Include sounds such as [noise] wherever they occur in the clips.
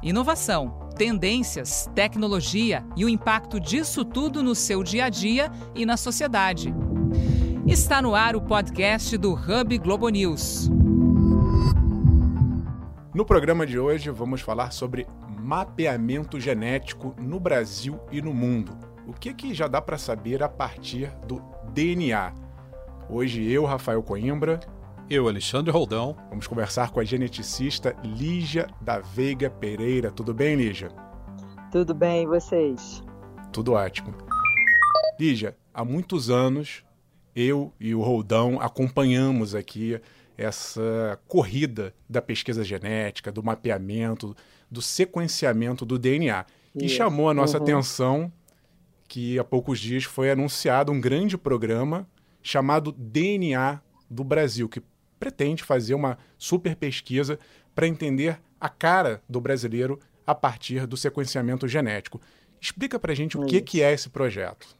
Inovação, tendências, tecnologia e o impacto disso tudo no seu dia a dia e na sociedade. Está no ar o podcast do Hub Globo News. No programa de hoje vamos falar sobre mapeamento genético no Brasil e no mundo. O que, que já dá para saber a partir do DNA? Hoje eu, Rafael Coimbra, eu, Alexandre Roldão. Vamos conversar com a geneticista Lígia da Veiga Pereira. Tudo bem, Lígia? Tudo bem, e vocês? Tudo ótimo. Lígia, há muitos anos eu e o Roldão acompanhamos aqui essa corrida da pesquisa genética, do mapeamento, do sequenciamento do DNA. E chamou a nossa uhum. atenção que há poucos dias foi anunciado um grande programa chamado DNA do Brasil, que pretende fazer uma super pesquisa para entender a cara do brasileiro a partir do sequenciamento genético. Explica para a gente o que, que é esse projeto.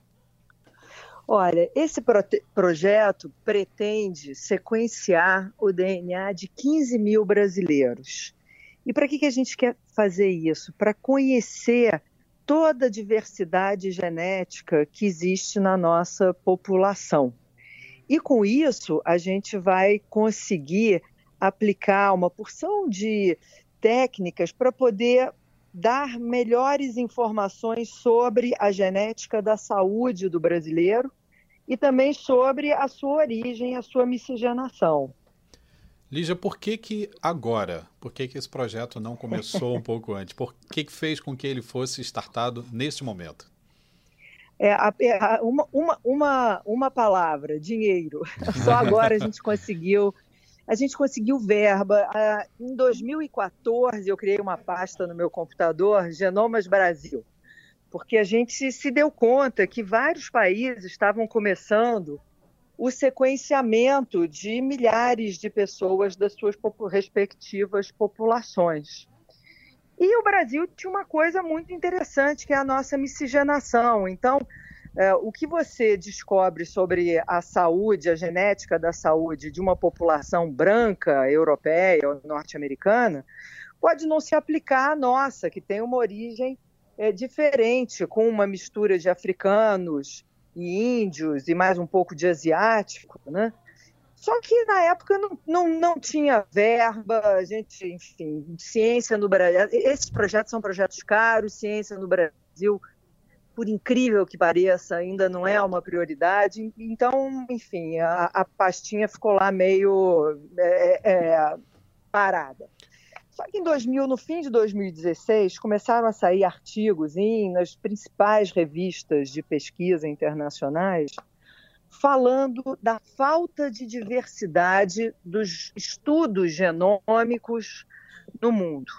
Olha, esse pro projeto pretende sequenciar o DNA de 15 mil brasileiros. E para que, que a gente quer fazer isso? Para conhecer toda a diversidade genética que existe na nossa população. E com isso, a gente vai conseguir aplicar uma porção de técnicas para poder dar melhores informações sobre a genética da saúde do brasileiro e também sobre a sua origem, a sua miscigenação. Lígia, por que que agora? Por que que esse projeto não começou um [laughs] pouco antes? Por que que fez com que ele fosse startado neste momento? É, é, uma, uma, uma, uma palavra, dinheiro. [laughs] Só agora a gente conseguiu a gente conseguiu verba. Em 2014, eu criei uma pasta no meu computador, Genomas Brasil, porque a gente se deu conta que vários países estavam começando o sequenciamento de milhares de pessoas das suas respectivas populações. E o Brasil tinha uma coisa muito interessante, que é a nossa miscigenação. Então, é, o que você descobre sobre a saúde, a genética da saúde de uma população branca, europeia ou norte-americana, pode não se aplicar à nossa, que tem uma origem é, diferente, com uma mistura de africanos e índios e mais um pouco de asiático, né? Só que na época não, não, não tinha verba, a gente, enfim, ciência no Brasil. Esses projetos são projetos caros, ciência no Brasil, por incrível que pareça, ainda não é uma prioridade. Então, enfim, a, a pastinha ficou lá meio é, é, parada. Só que em 2000, no fim de 2016, começaram a sair artigos em, nas principais revistas de pesquisa internacionais falando da falta de diversidade dos estudos genômicos no mundo.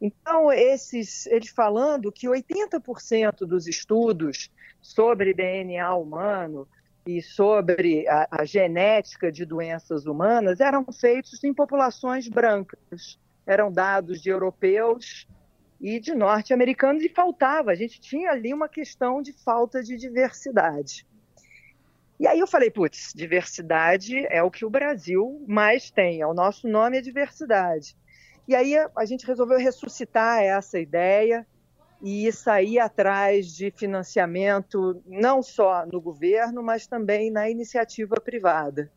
Então, esses, eles falando que 80% dos estudos sobre DNA humano e sobre a, a, genética de doenças humanas eram feitos em populações brancas. Eram dados de europeus e de norte-americanos e faltava, a gente tinha ali uma questão de falta de diversidade. E aí eu falei, putz, diversidade é o que o Brasil mais tem, é o nosso nome é diversidade. E aí a gente resolveu ressuscitar essa ideia e sair atrás de financiamento não só no governo, mas também na iniciativa privada.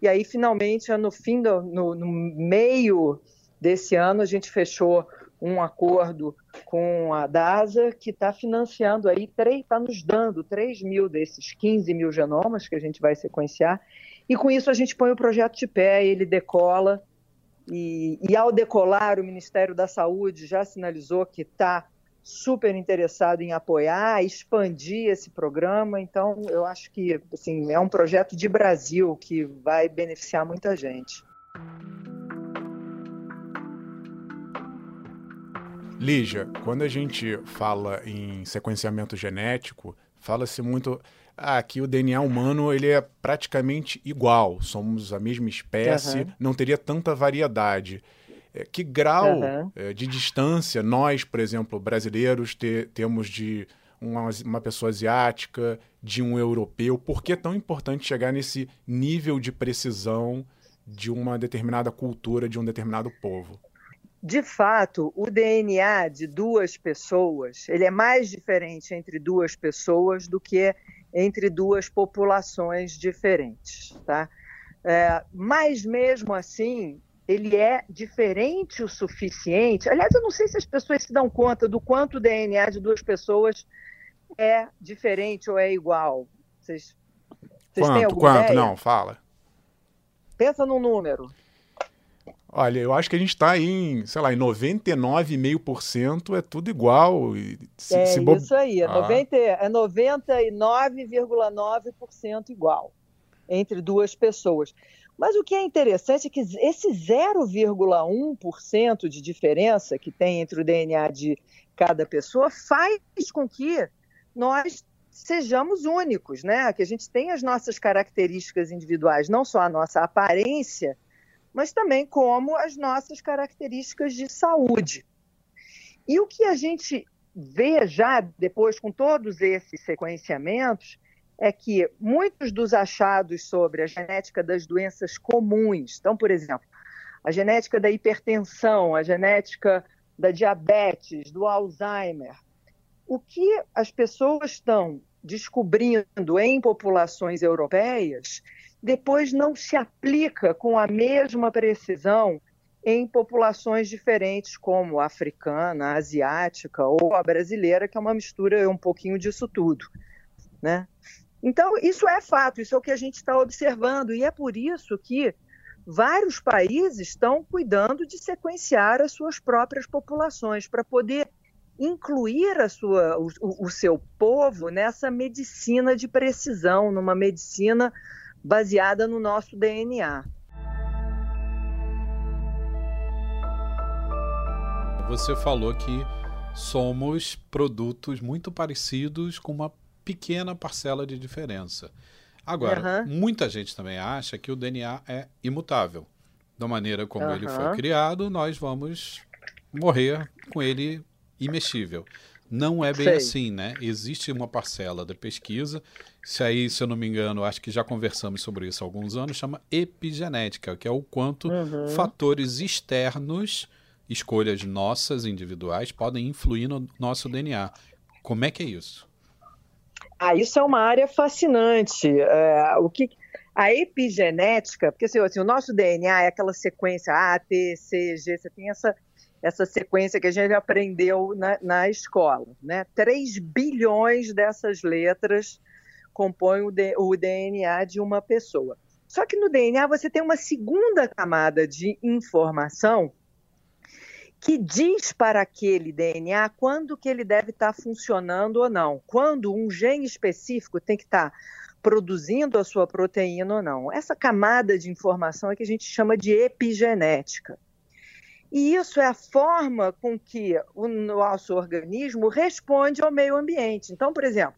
E aí, finalmente, no fim do, no, no meio desse ano, a gente fechou um acordo com a DASA, que está financiando aí, está nos dando 3 mil desses 15 mil genomas que a gente vai sequenciar, e com isso a gente põe o projeto de pé, ele decola, e, e ao decolar, o Ministério da Saúde já sinalizou que está super interessado em apoiar, expandir esse programa, então eu acho que assim, é um projeto de Brasil que vai beneficiar muita gente. Lígia, quando a gente fala em sequenciamento genético, fala-se muito ah, que o DNA humano ele é praticamente igual, somos a mesma espécie, uhum. não teria tanta variedade. É, que grau uhum. de distância nós, por exemplo, brasileiros, te, temos de uma, uma pessoa asiática, de um europeu? Por que é tão importante chegar nesse nível de precisão de uma determinada cultura, de um determinado povo? De fato, o DNA de duas pessoas, ele é mais diferente entre duas pessoas do que entre duas populações diferentes, tá? É, mas mesmo assim, ele é diferente o suficiente. Aliás, eu não sei se as pessoas se dão conta do quanto o DNA de duas pessoas é diferente ou é igual. Vocês, vocês quanto, têm alguma quanto? Ideia? Não, fala. Pensa num número. Olha, eu acho que a gente está em, sei lá, em 99,5% é tudo igual. Se, é se bo... isso aí, é, ah. 90, é 99,9% igual entre duas pessoas. Mas o que é interessante é que esse 0,1% de diferença que tem entre o DNA de cada pessoa faz com que nós sejamos únicos, né? Que a gente tenha as nossas características individuais, não só a nossa aparência, mas também como as nossas características de saúde. E o que a gente vê já depois com todos esses sequenciamentos é que muitos dos achados sobre a genética das doenças comuns, então, por exemplo, a genética da hipertensão, a genética da diabetes, do Alzheimer, o que as pessoas estão descobrindo em populações europeias depois não se aplica com a mesma precisão em populações diferentes, como a africana, a asiática ou a brasileira, que é uma mistura um pouquinho disso tudo. Né? Então, isso é fato, isso é o que a gente está observando, e é por isso que vários países estão cuidando de sequenciar as suas próprias populações, para poder incluir a sua, o, o seu povo nessa medicina de precisão, numa medicina baseada no nosso DNA. Você falou que somos produtos muito parecidos com uma pequena parcela de diferença. Agora, uhum. muita gente também acha que o DNA é imutável. Da maneira como uhum. ele foi criado, nós vamos morrer com ele imexível. Não é bem Sei. assim, né? Existe uma parcela da pesquisa, se aí, se eu não me engano, acho que já conversamos sobre isso há alguns anos, chama epigenética, que é o quanto uhum. fatores externos, escolhas nossas individuais, podem influir no nosso DNA. Como é que é isso? Ah, isso é uma área fascinante. É, o que a epigenética, porque assim, assim, o nosso DNA é aquela sequência A, T, C, G, você tem essa essa sequência que a gente aprendeu na, na escola. Né? 3 bilhões dessas letras compõem o, D, o DNA de uma pessoa. Só que no DNA você tem uma segunda camada de informação que diz para aquele DNA quando que ele deve estar funcionando ou não, quando um gene específico tem que estar produzindo a sua proteína ou não. Essa camada de informação é que a gente chama de epigenética. E isso é a forma com que o nosso organismo responde ao meio ambiente. Então, por exemplo,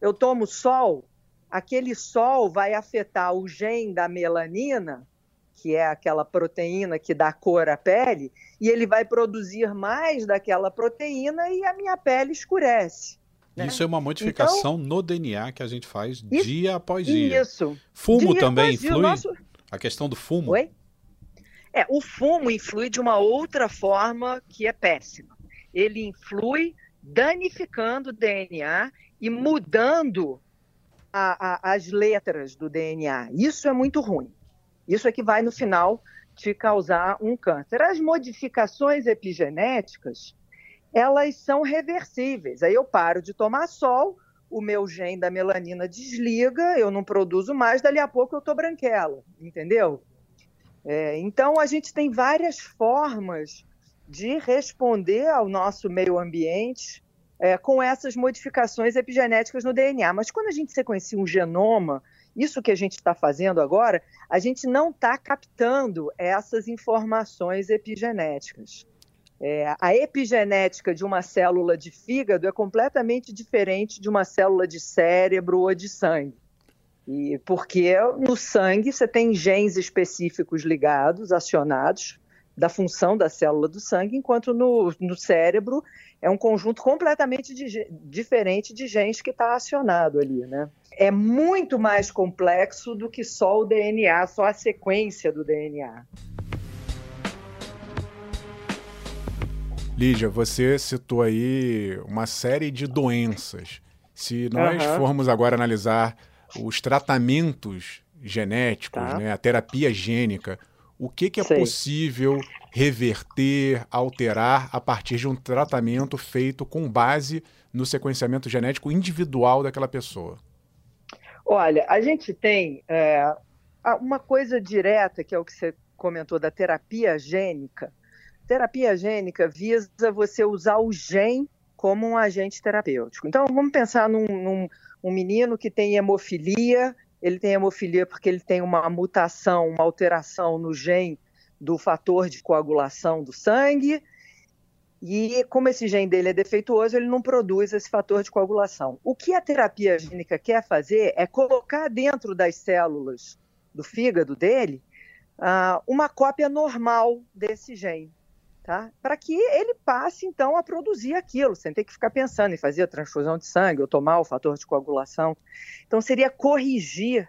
eu tomo sol, aquele sol vai afetar o gene da melanina, que é aquela proteína que dá cor à pele, e ele vai produzir mais daquela proteína e a minha pele escurece. Né? Isso é uma modificação então, no DNA que a gente faz isso, dia após dia. Isso. Fumo dia também influi? Nosso... A questão do fumo? Oi? É, o fumo influi de uma outra forma que é péssima. Ele influi danificando o DNA e mudando a, a, as letras do DNA. Isso é muito ruim. Isso é que vai, no final, te causar um câncer. As modificações epigenéticas, elas são reversíveis. Aí eu paro de tomar sol, o meu gene da melanina desliga, eu não produzo mais, dali a pouco eu estou branquela, entendeu? É, então, a gente tem várias formas de responder ao nosso meio ambiente é, com essas modificações epigenéticas no DNA. Mas quando a gente sequencia um genoma, isso que a gente está fazendo agora, a gente não está captando essas informações epigenéticas. É, a epigenética de uma célula de fígado é completamente diferente de uma célula de cérebro ou de sangue. E porque no sangue você tem genes específicos ligados, acionados, da função da célula do sangue, enquanto no, no cérebro é um conjunto completamente de, diferente de genes que está acionado ali, né? É muito mais complexo do que só o DNA, só a sequência do DNA. Lígia, você citou aí uma série de doenças. Se nós uhum. formos agora analisar os tratamentos genéticos, tá. né, a terapia gênica, o que, que é Sei. possível reverter, alterar a partir de um tratamento feito com base no sequenciamento genético individual daquela pessoa? Olha, a gente tem é, uma coisa direta, que é o que você comentou da terapia gênica. Terapia gênica visa você usar o gene como um agente terapêutico. Então, vamos pensar num, num um menino que tem hemofilia, ele tem hemofilia porque ele tem uma mutação, uma alteração no gene do fator de coagulação do sangue, e como esse gene dele é defeituoso, ele não produz esse fator de coagulação. O que a terapia gênica quer fazer é colocar dentro das células do fígado dele uh, uma cópia normal desse gene tá? Para que ele passe então a produzir aquilo, sem ter que ficar pensando em fazer a transfusão de sangue ou tomar o fator de coagulação. Então seria corrigir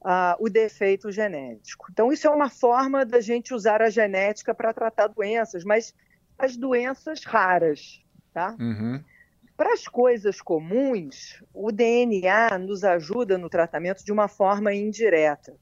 uh, o defeito genético. Então isso é uma forma da gente usar a genética para tratar doenças, mas as doenças raras, tá? Uhum. Para as coisas comuns, o DNA nos ajuda no tratamento de uma forma indireta.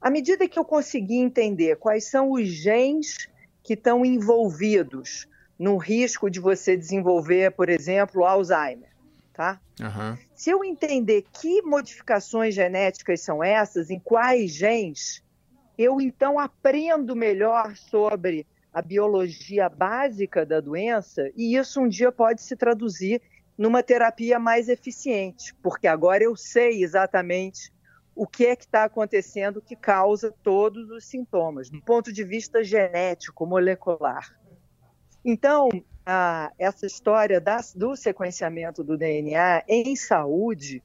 À medida que eu conseguir entender quais são os genes que estão envolvidos no risco de você desenvolver, por exemplo, Alzheimer. Tá? Uhum. Se eu entender que modificações genéticas são essas, em quais genes, eu então aprendo melhor sobre a biologia básica da doença e isso um dia pode se traduzir numa terapia mais eficiente, porque agora eu sei exatamente o que é que está acontecendo que causa todos os sintomas, do ponto de vista genético, molecular. Então, a, essa história do sequenciamento do DNA em saúde,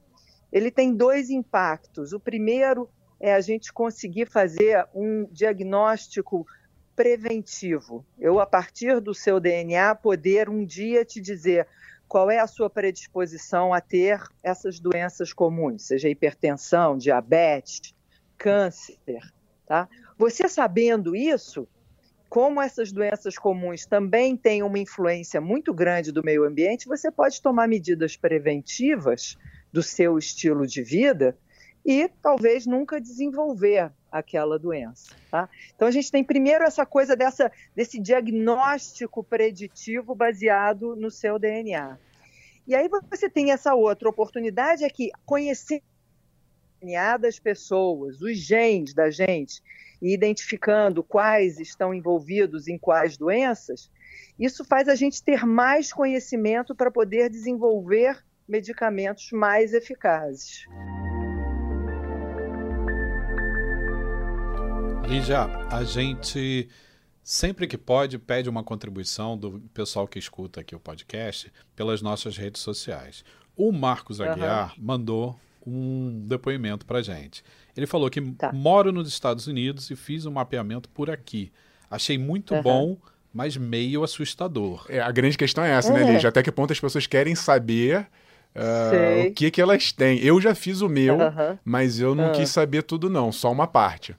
ele tem dois impactos. O primeiro é a gente conseguir fazer um diagnóstico preventivo. Eu, a partir do seu DNA, poder um dia te dizer qual é a sua predisposição a ter essas doenças comuns, seja hipertensão, diabetes, câncer, tá? Você sabendo isso, como essas doenças comuns também têm uma influência muito grande do meio ambiente, você pode tomar medidas preventivas do seu estilo de vida e talvez nunca desenvolver aquela doença. Tá? Então a gente tem primeiro essa coisa dessa, desse diagnóstico preditivo baseado no seu DNA. E aí você tem essa outra oportunidade é que conhecer o DNA das pessoas, os genes da gente, e identificando quais estão envolvidos em quais doenças, isso faz a gente ter mais conhecimento para poder desenvolver medicamentos mais eficazes. Lígia, a gente sempre que pode pede uma contribuição do pessoal que escuta aqui o podcast pelas nossas redes sociais. O Marcos Aguiar uhum. mandou um depoimento para gente. Ele falou que tá. moro nos Estados Unidos e fiz um mapeamento por aqui. Achei muito uhum. bom, mas meio assustador. É, a grande questão é essa, né, é. né, Lígia? Até que ponto as pessoas querem saber uh, o que, que elas têm. Eu já fiz o meu, uhum. mas eu não quis saber tudo, não, só uma parte.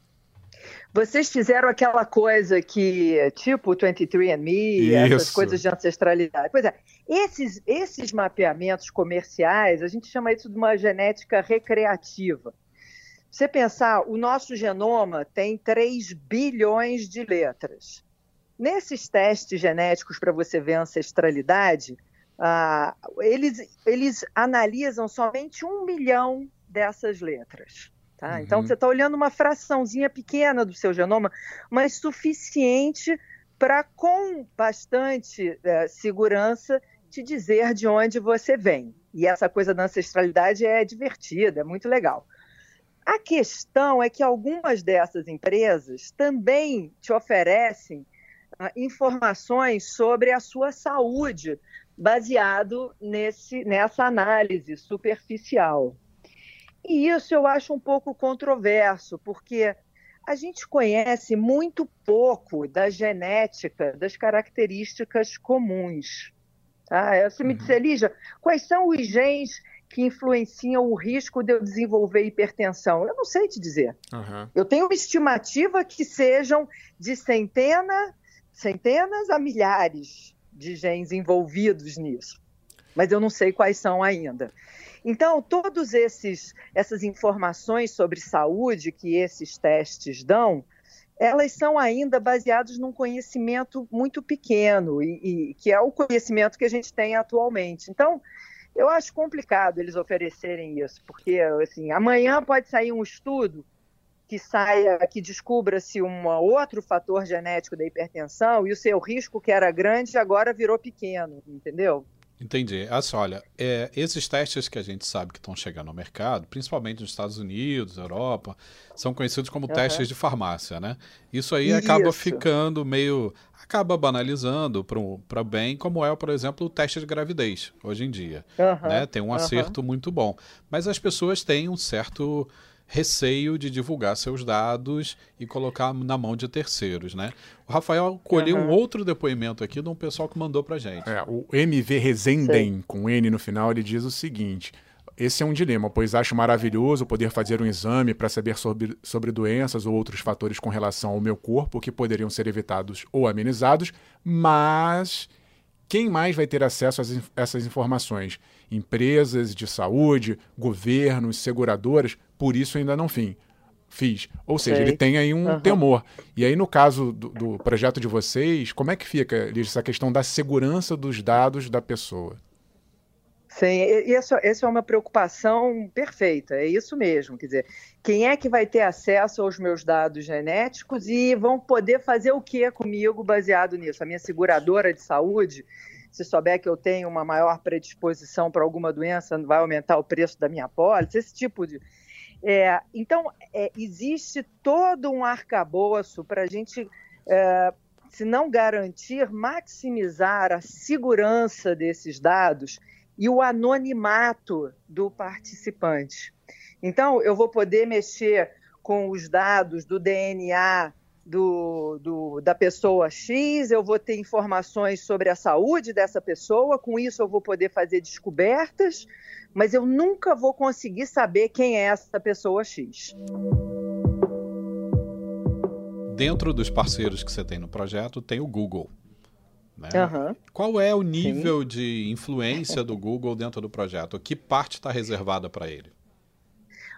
Vocês fizeram aquela coisa que, tipo 23andMe, essas coisas de ancestralidade. Pois é, esses, esses mapeamentos comerciais, a gente chama isso de uma genética recreativa. Você pensar, o nosso genoma tem 3 bilhões de letras. Nesses testes genéticos para você ver a ancestralidade, ah, eles, eles analisam somente um milhão dessas letras. Tá? Uhum. Então, você está olhando uma fraçãozinha pequena do seu genoma, mas suficiente para, com bastante é, segurança, te dizer de onde você vem. E essa coisa da ancestralidade é divertida, é muito legal. A questão é que algumas dessas empresas também te oferecem uh, informações sobre a sua saúde, baseado nesse, nessa análise superficial. E isso eu acho um pouco controverso, porque a gente conhece muito pouco da genética, das características comuns. Tá? Você me uhum. disse, Lígia, quais são os genes que influenciam o risco de eu desenvolver hipertensão? Eu não sei te dizer. Uhum. Eu tenho uma estimativa que sejam de centena, centenas a milhares. de genes envolvidos nisso, mas eu não sei quais são ainda. Então, todas essas informações sobre saúde que esses testes dão, elas são ainda baseadas num conhecimento muito pequeno, e, e, que é o conhecimento que a gente tem atualmente. Então, eu acho complicado eles oferecerem isso, porque assim, amanhã pode sair um estudo que saia, que descubra-se um outro fator genético da hipertensão e o seu risco que era grande agora virou pequeno, entendeu? Entendi. Assim, olha, é, esses testes que a gente sabe que estão chegando ao mercado, principalmente nos Estados Unidos, Europa, são conhecidos como uhum. testes de farmácia, né? Isso aí Isso. acaba ficando meio. acaba banalizando para bem, como é, por exemplo, o teste de gravidez hoje em dia. Uhum. Né? Tem um acerto uhum. muito bom. Mas as pessoas têm um certo receio de divulgar seus dados e colocar na mão de terceiros, né? O Rafael colheu uhum. um outro depoimento aqui de um pessoal que mandou pra gente. É, o MV Resendem, Sim. com N no final, ele diz o seguinte: esse é um dilema, pois acho maravilhoso poder fazer um exame para saber sobre, sobre doenças ou outros fatores com relação ao meu corpo que poderiam ser evitados ou amenizados, mas quem mais vai ter acesso a essas informações? Empresas de saúde, governos, seguradoras, por isso ainda não fim, fiz. Ou seja, Sei. ele tem aí um uhum. temor. E aí, no caso do, do, projeto de vocês, como é que fica, Liz, essa questão da segurança dos dados da pessoa? Sim, isso, isso é uma preocupação perfeita, é isso mesmo. Quer dizer, quem é que vai ter acesso aos meus dados genéticos e vão poder fazer o que comigo baseado nisso? A minha seguradora de saúde, se souber que eu tenho uma maior predisposição para alguma doença, vai aumentar o preço da minha pólice, esse tipo de. É, então, é, existe todo um arcabouço para a gente, é, se não garantir, maximizar a segurança desses dados e o anonimato do participante. Então, eu vou poder mexer com os dados do DNA do, do, da pessoa X, eu vou ter informações sobre a saúde dessa pessoa, com isso eu vou poder fazer descobertas, mas eu nunca vou conseguir saber quem é essa pessoa X. Dentro dos parceiros que você tem no projeto, tem o Google. Né? Uhum. Qual é o nível Sim. de influência do Google dentro do projeto? Que parte está reservada para ele?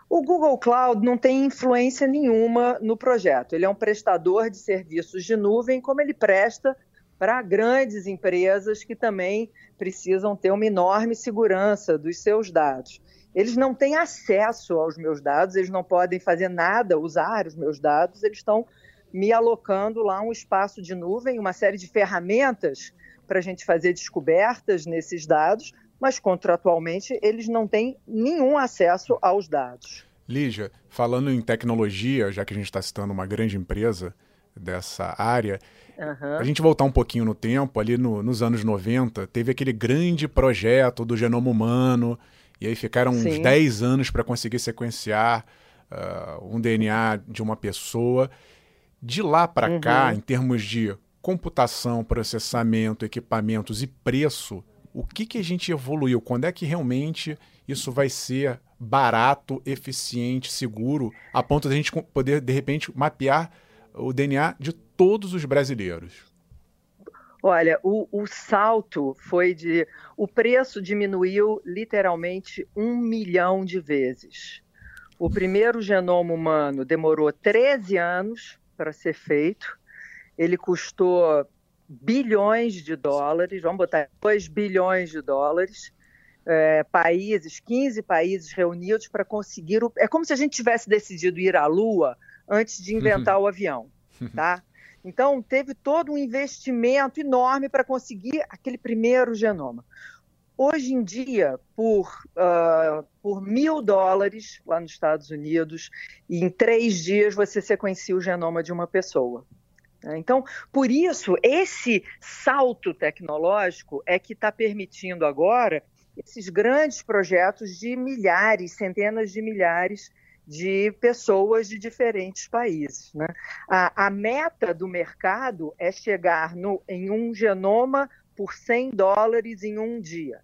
O Google Cloud não tem influência nenhuma no projeto. Ele é um prestador de serviços de nuvem, como ele presta para grandes empresas que também precisam ter uma enorme segurança dos seus dados. Eles não têm acesso aos meus dados, eles não podem fazer nada, usar os meus dados, eles estão me alocando lá um espaço de nuvem, uma série de ferramentas para a gente fazer descobertas nesses dados, mas contratualmente eles não têm nenhum acesso aos dados. Lígia, falando em tecnologia, já que a gente está citando uma grande empresa dessa área, uhum. a gente voltar um pouquinho no tempo, ali no, nos anos 90, teve aquele grande projeto do genoma humano, e aí ficaram Sim. uns 10 anos para conseguir sequenciar uh, um DNA de uma pessoa. De lá para uhum. cá, em termos de computação, processamento, equipamentos e preço, o que, que a gente evoluiu? Quando é que realmente isso vai ser barato, eficiente, seguro, a ponto de a gente poder, de repente, mapear o DNA de todos os brasileiros? Olha, o, o, salto foi de. O preço diminuiu literalmente um milhão de vezes. O primeiro genoma humano demorou 13 anos para ser feito. Ele custou bilhões de dólares, vamos botar 2 bilhões de dólares. É, países, 15 países reunidos para conseguir. O... É como se a gente tivesse decidido ir à Lua antes de inventar o avião, tá? Então, teve todo um investimento enorme para conseguir aquele primeiro genoma. Hoje em dia, por, uh, por mil dólares lá nos Estados Unidos, em três dias você sequencia o genoma de uma pessoa. Né? Então, por isso, esse salto tecnológico é que está permitindo agora esses grandes projetos de milhares, centenas de milhares de pessoas de diferentes países. Né? A, a, meta do mercado é chegar no, em um genoma por 100 dólares em um dia.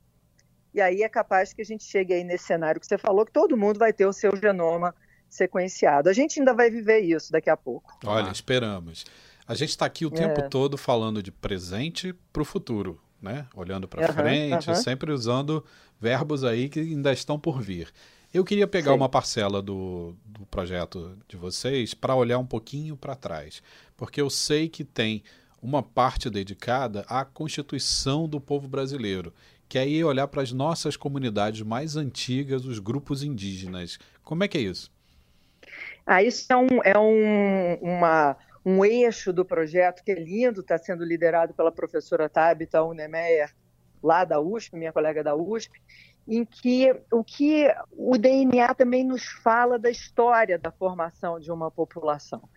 E aí é capaz que a gente chegue aí nesse cenário que você falou, que todo mundo vai ter o seu genoma sequenciado. A gente ainda vai viver isso daqui a pouco. Olha, esperamos. A gente está aqui o tempo é. todo falando de presente para o futuro. né? Olhando para uhum, frente, uhum. sempre usando verbos aí que ainda estão por vir. Eu queria pegar Sim. uma parcela do, do projeto de vocês para olhar um pouquinho para trás, porque eu sei que tem uma parte dedicada à constituição do povo brasileiro, que é aí olhar para as nossas comunidades mais antigas, os grupos indígenas. Como é que é isso? Ah, isso é um, é um, uma, um eixo do projeto que é lindo, está sendo liderado pela professora Tabita Unemeyer, lá da USP, minha colega da USP, em que o que o DNA também nos fala da história da formação de uma população.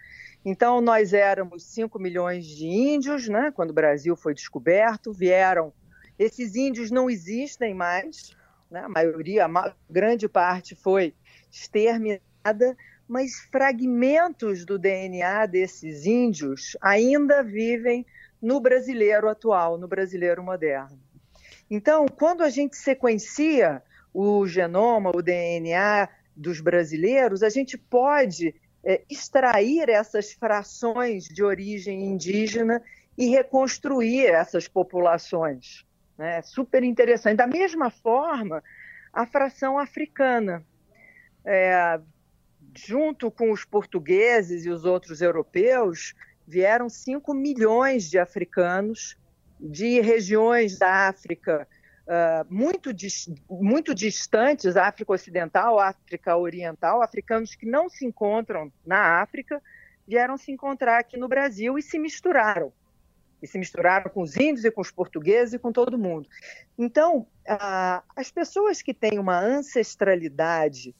Então, nós éramos 5 milhões de índios, né, quando o Brasil foi descoberto, vieram. Esses índios não existem mais, né, a maioria, a grande parte foi exterminada, mas fragmentos do DNA desses índios ainda vivem no brasileiro atual, no brasileiro moderno. Então, quando a gente sequencia o genoma, o DNA dos brasileiros, a gente pode é, extrair essas frações de origem indígena e reconstruir essas populações. Né? Super interessante. Da mesma forma, a fração africana. É, junto com os portugueses e os outros europeus, vieram 5 milhões de africanos de regiões da África uh, muito, muito distantes, África Ocidental, África Oriental, africanos que não se encontram na África, vieram se encontrar aqui no Brasil e se misturaram. E se misturaram com os índios e com os portugueses e com todo mundo. Então, uh, as pessoas que têm uma ancestralidade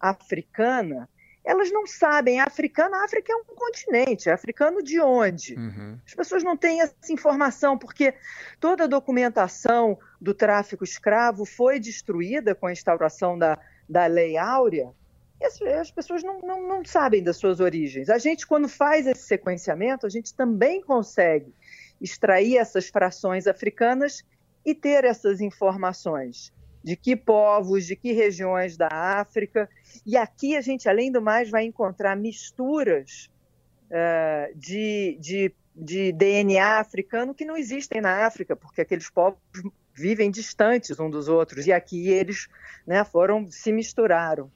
africana, elas não sabem. Africano, a África é um continente. Africano de onde? Uhum. As pessoas não têm essa informação, porque toda a documentação do tráfico escravo foi destruída com a instauração da, da Lei Áurea. E as, as pessoas não, não, não sabem das suas origens. A gente, quando faz esse sequenciamento, a gente também consegue extrair essas frações africanas e ter essas informações de que povos, de que regiões da África. E aqui a gente, além do mais, vai encontrar misturas uh, de, de, de DNA africano que não existem na África, porque aqueles povos vivem distantes um dos outros, e aqui eles né, foram se misturaram.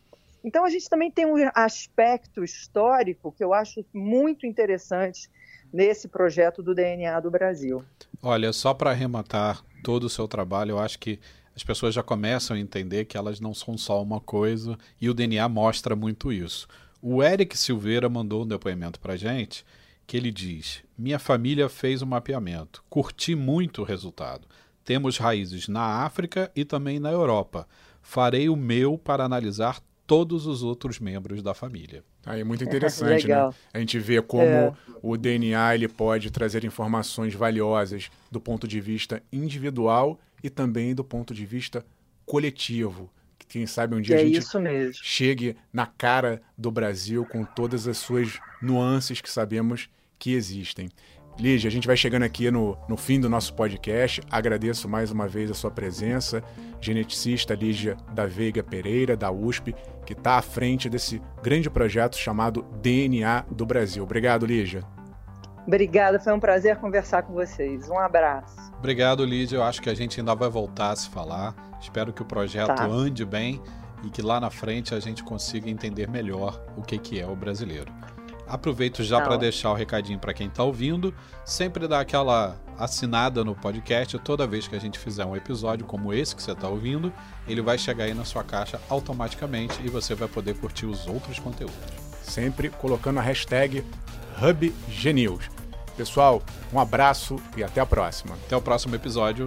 Então a gente também tem um aspecto histórico que eu acho muito interessante nesse projeto do DNA do Brasil. Olha, só para arrematar todo o seu trabalho, eu acho que as pessoas já começam a entender que elas não são só uma coisa e o DNA mostra muito isso. O Eric Silveira mandou um depoimento para gente que ele diz: Minha família fez um mapeamento, curti muito o resultado. Temos raízes na África e também na Europa. Farei o meu para analisar todos os outros membros da família. Aí é muito interessante, né? A gente vê como é. o DNA ele pode trazer informações valiosas do ponto de vista individual e também do ponto de vista coletivo. Quem sabe um dia é a gente chegue na cara do Brasil com todas as suas nuances que sabemos que existem. Lígia, a gente vai chegando aqui no, no fim do nosso podcast. Agradeço mais uma vez a sua presença. Geneticista Lígia da Veiga Pereira, da USP, que está à frente desse grande projeto chamado DNA do Brasil. Obrigado, Lígia. Obrigada, foi um prazer conversar com vocês. Um abraço. Obrigado, Lídia. Eu acho que a gente ainda vai voltar a se falar. Espero que o projeto tá. ande bem e que lá na frente a gente consiga entender melhor o que, que é o brasileiro. Aproveito já para deixar o recadinho para quem está ouvindo. Sempre dá aquela assinada no podcast. Toda vez que a gente fizer um episódio como esse que você está ouvindo, ele vai chegar aí na sua caixa automaticamente e você vai poder curtir os outros conteúdos. Sempre colocando a hashtag HubGenews. Pessoal, um abraço e até a próxima. Até o próximo episódio.